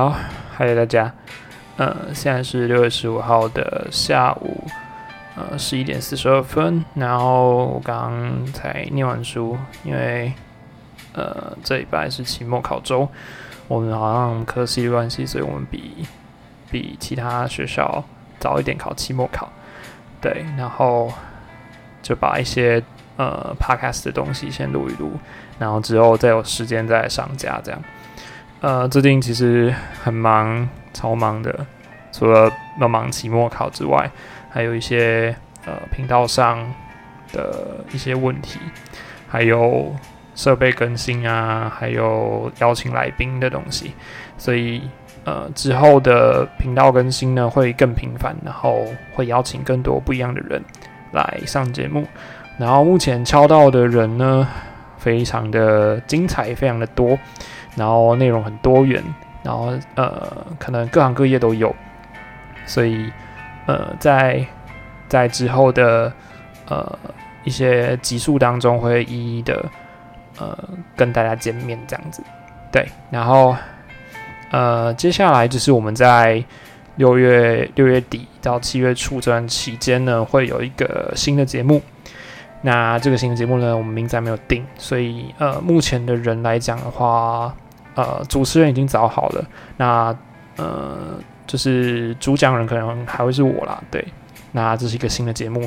好，嗨大家，呃，现在是六月十五号的下午，呃，十一点四十二分。然后我刚刚才念完书，因为呃这礼拜是期末考周，我们好像科系的关系，所以我们比比其他学校早一点考期末考。对，然后就把一些呃 podcast 的东西先录一录，然后之后再有时间再上架这样。呃，最近其实很忙，超忙的。除了要忙期末考之外，还有一些呃频道上的一些问题，还有设备更新啊，还有邀请来宾的东西。所以呃之后的频道更新呢会更频繁，然后会邀请更多不一样的人来上节目。然后目前敲到的人呢，非常的精彩，非常的多。然后内容很多元，然后呃，可能各行各业都有，所以呃，在在之后的呃一些集数当中，会一一的呃跟大家见面这样子。对，然后呃，接下来就是我们在六月六月底到七月初这段期间呢，会有一个新的节目。那这个新的节目呢，我们名字还没有定，所以呃，目前的人来讲的话，呃，主持人已经找好了。那呃，就是主讲人可能还会是我啦。对，那这是一个新的节目。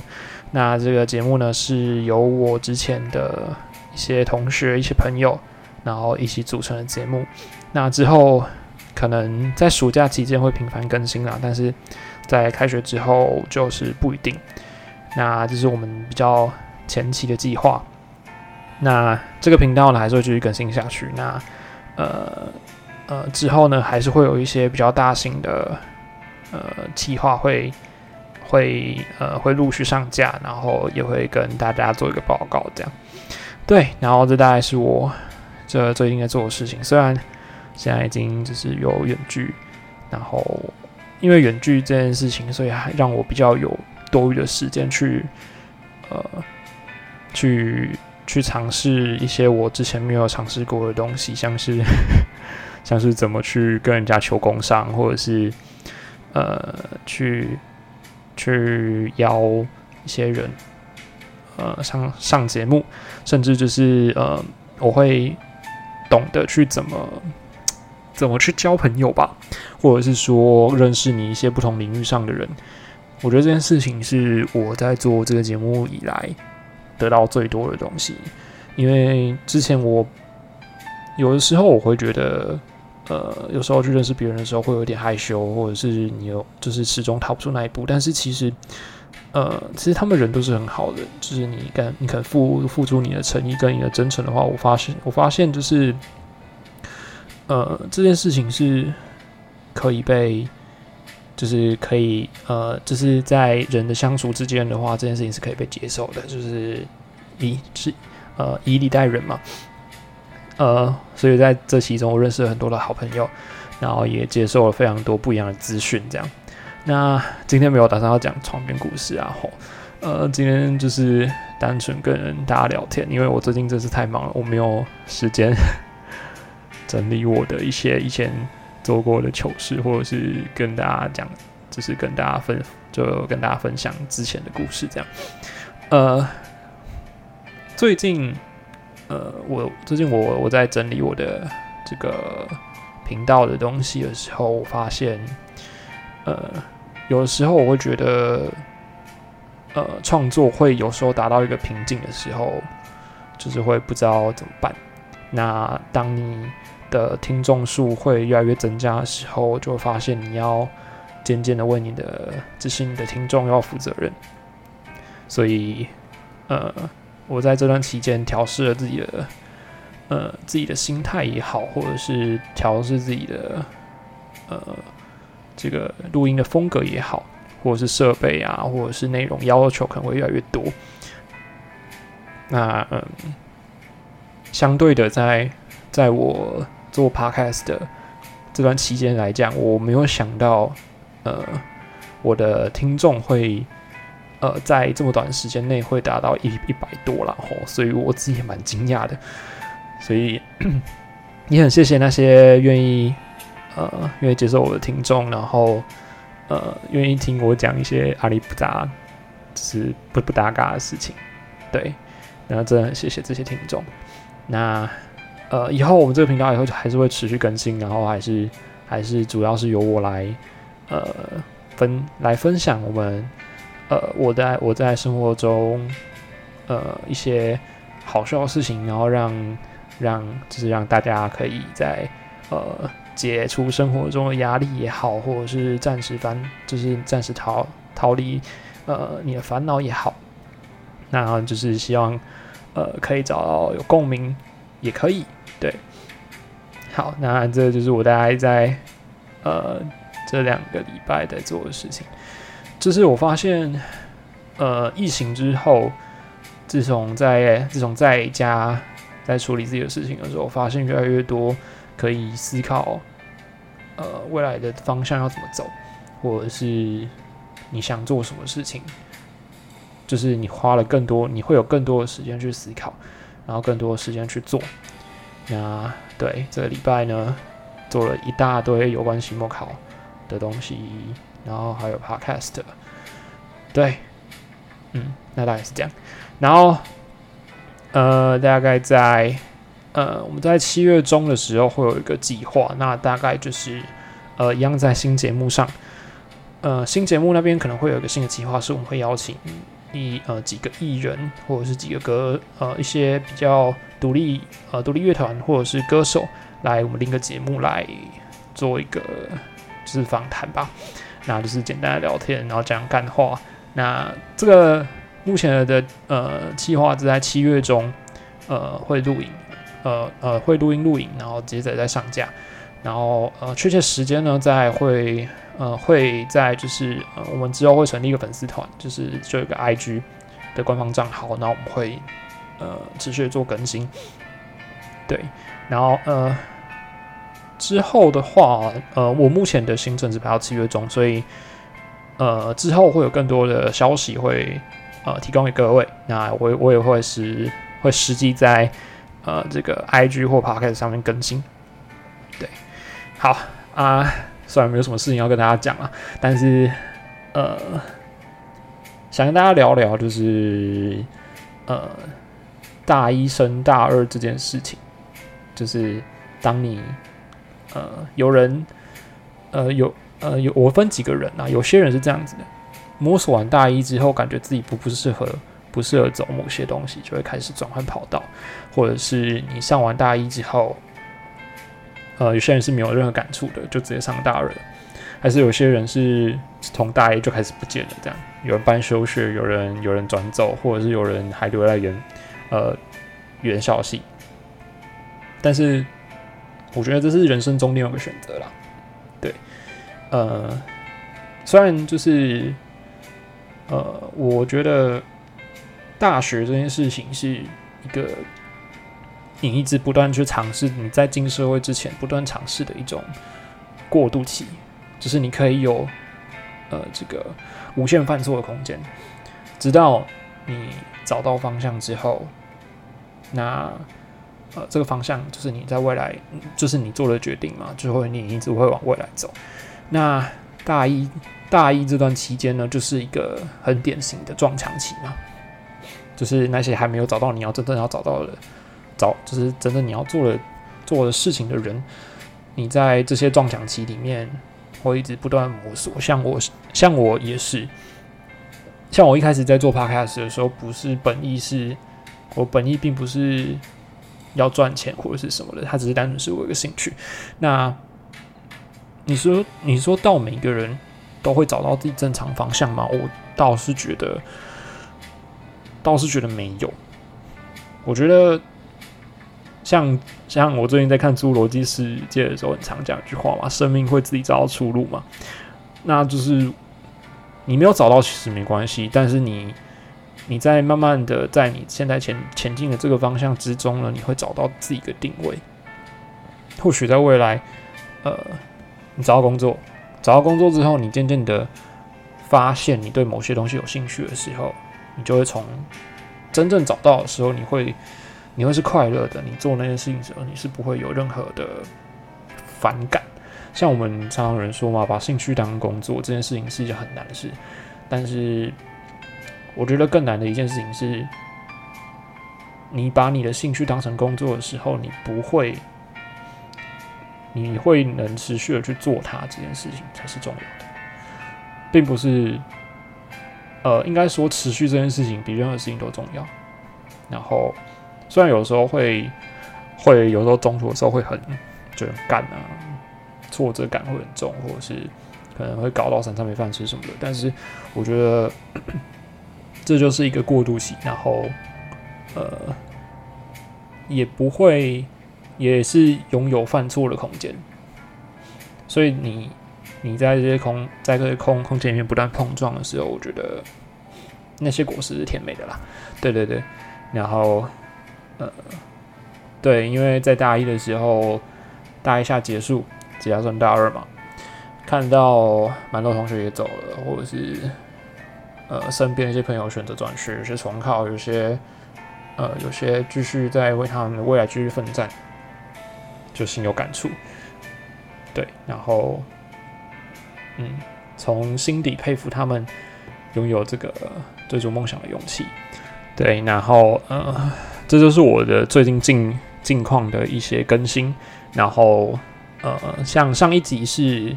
那这个节目呢，是由我之前的一些同学、一些朋友，然后一起组成的节目。那之后可能在暑假期间会频繁更新啦，但是在开学之后就是不一定。那这是我们比较。前期的计划，那这个频道呢还是会继续更新下去。那呃呃之后呢，还是会有一些比较大型的呃计划会会呃会陆续上架，然后也会跟大家做一个报告，这样。对，然后这大概是我这最近在做的事情。虽然现在已经就是有远距，然后因为远距这件事情，所以还让我比较有多余的时间去呃。去去尝试一些我之前没有尝试过的东西，像是像是怎么去跟人家求工商，或者是呃去去邀一些人呃上上节目，甚至就是呃我会懂得去怎么怎么去交朋友吧，或者是说认识你一些不同领域上的人。我觉得这件事情是我在做这个节目以来。得到最多的东西，因为之前我有的时候我会觉得，呃，有时候去认识别人的时候会有点害羞，或者是你有就是始终踏不出那一步。但是其实，呃，其实他们人都是很好的，就是你敢你肯付付出你的诚意跟你的真诚的话，我发现我发现就是，呃，这件事情是可以被。就是可以，呃，就是在人的相处之间的话，这件事情是可以被接受的。就是以是呃以礼待人嘛，呃，所以在这其中，我认识了很多的好朋友，然后也接受了非常多不一样的资讯。这样，那今天没有打算要讲床边故事啊，吼，呃，今天就是单纯跟大家聊天，因为我最近真是太忙了，我没有时间 整理我的一些以前。做过的糗事，或者是跟大家讲，就是跟大家分，就跟大家分享之前的故事，这样。呃，最近，呃，我最近我我在整理我的这个频道的东西的时候，我发现，呃，有的时候我会觉得，呃，创作会有时候达到一个瓶颈的时候，就是会不知道怎么办。那当你的听众数会越来越增加的时候，就会发现你要渐渐的为你的这些你的听众要负责任。所以，呃，我在这段期间调试了自己的呃自己的心态也好，或者是调试自己的呃这个录音的风格也好，或者是设备啊，或者是内容要求可能会越来越多。那嗯，相对的，在在我做 podcast 的这段期间来讲，我没有想到，呃，我的听众会，呃，在这么短时间内会达到一一百多了吼，所以我自己也蛮惊讶的，所以 也很谢谢那些愿意，呃愿意接受我的听众，然后呃愿意听我讲一些阿里不达，就是不不搭嘎的事情。对，然后真的很谢谢这些听众。那呃以后我们这个频道以后还是会持续更新，然后还是还是主要是由我来呃分来分享我们呃我在我在生活中呃一些好笑的事情，然后让。让就是让大家可以在呃解除生活中的压力也好，或者是暂时烦，就是暂时逃逃离呃你的烦恼也好，那就是希望呃可以找到有共鸣，也可以对。好，那这就是我大概在呃这两个礼拜在做的事情。就是我发现呃疫情之后，自从在自从在家。在处理自己的事情的时候，发现越来越多可以思考，呃，未来的方向要怎么走，或者是你想做什么事情，就是你花了更多，你会有更多的时间去思考，然后更多的时间去做。那对这个礼拜呢，做了一大堆有关期末考的东西，然后还有 podcast，对，嗯，那大概是这样，然后。呃，大概在呃，我们在七月中的时候会有一个计划，那大概就是呃，一样在新节目上，呃，新节目那边可能会有一个新的计划，是我们会邀请一呃几个艺人或者是几个歌呃一些比较独立呃独立乐团或者是歌手来我们另一个节目来做一个就是访谈吧，那就是简单的聊天，然后讲干话，那这个。目前的呃计划是在七月中，呃会录影，呃呃会录音录影，然后接着再上架，然后呃确切时间呢在会呃会在就是呃我们之后会成立一个粉丝团，就是就有个 IG 的官方账号，然后我们会呃持续做更新，对，然后呃之后的话，呃我目前的行程是排到七月中，所以呃之后会有更多的消息会。呃，提供给各位。那我我也会是会实际在呃这个 IG 或 Podcast 上面更新。好啊，虽然没有什么事情要跟大家讲啊，但是呃，想跟大家聊聊，就是呃大一升大二这件事情，就是当你呃有人呃有呃有我分几个人啊，有些人是这样子的。摸索完大一之后，感觉自己不不适合，不适合走某些东西，就会开始转换跑道，或者是你上完大一之后，呃，有些人是没有任何感触的，就直接上大二了，还是有些人是从大一就开始不见了，这样。有人办休学，有人有人转走，或者是有人还留在原呃原校系，但是我觉得这是人生中另外一个选择啦，对，呃，虽然就是。呃，我觉得大学这件事情是一个你一直不断去尝试，你在进社会之前不断尝试的一种过渡期，就是你可以有呃这个无限犯错的空间，直到你找到方向之后，那呃这个方向就是你在未来就是你做的决定嘛，就会你一直会往未来走。那大一。大一这段期间呢，就是一个很典型的撞墙期嘛，就是那些还没有找到你要真正要找到的，找就是真正你要做的做的事情的人，你在这些撞墙期里面会一直不断摸索。像我，像我也是，像我一开始在做 podcast 的时候，不是本意是，我本意并不是要赚钱或者是什么的，它只是单纯是我一个兴趣。那你说，你说到每个人。都会找到自己正常方向吗？我倒是觉得，倒是觉得没有。我觉得，像像我最近在看《侏罗纪世界》的时候，很常讲一句话嘛：“生命会自己找到出路嘛。”那就是你没有找到，其实没关系。但是你你在慢慢的在你现在前前进的这个方向之中呢，你会找到自己的定位。或许在未来，呃，你找到工作。找到工作之后，你渐渐的发现你对某些东西有兴趣的时候，你就会从真正找到的时候，你会你会是快乐的。你做那件事情的时候，你是不会有任何的反感。像我们常常有人说嘛，把兴趣当工作这件事情是一件很难的事。但是，我觉得更难的一件事情是，你把你的兴趣当成工作的时候，你不会，你会能持续的去做它这件事情才是重要的，并不是，呃，应该说持续这件事情比任何事情都重要。然后，虽然有时候会，会有时候中途的时候会很就很干啊，挫折感会很重，或者是。可能会搞到三餐没饭吃什么的，但是我觉得 这就是一个过渡期，然后呃也不会也是拥有犯错的空间，所以你你在这些空在这些空空间里面不断碰撞的时候，我觉得那些果实是甜美的啦，对对对，然后呃对，因为在大一的时候大一下结束，即将算大二嘛。看到蛮多同学也走了，或者是呃身边一些朋友选择转学，有些重考，有些呃有些继续在为他们的未来继续奋战，就心有感触。对，然后嗯，从心底佩服他们拥有这个追逐梦想的勇气。对，然后呃，这就是我的最近近近况的一些更新。然后呃，像上一集是。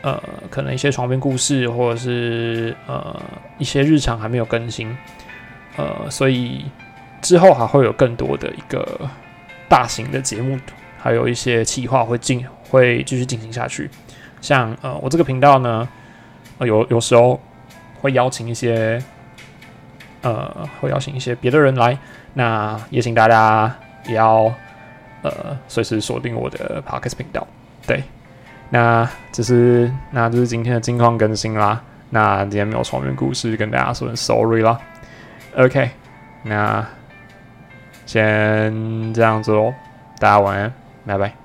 呃，可能一些床边故事，或者是呃一些日常还没有更新，呃，所以之后还会有更多的一个大型的节目，还有一些企划会进，会继续进行下去。像呃，我这个频道呢，有有时候会邀请一些，呃，会邀请一些别的人来，那也请大家也要呃随时锁定我的 Podcast 频道，对。那这是，那这是今天的近况更新啦。那今天没有床边故事跟大家说声，sorry 啦。OK，那先这样子喽，大家晚安，拜拜。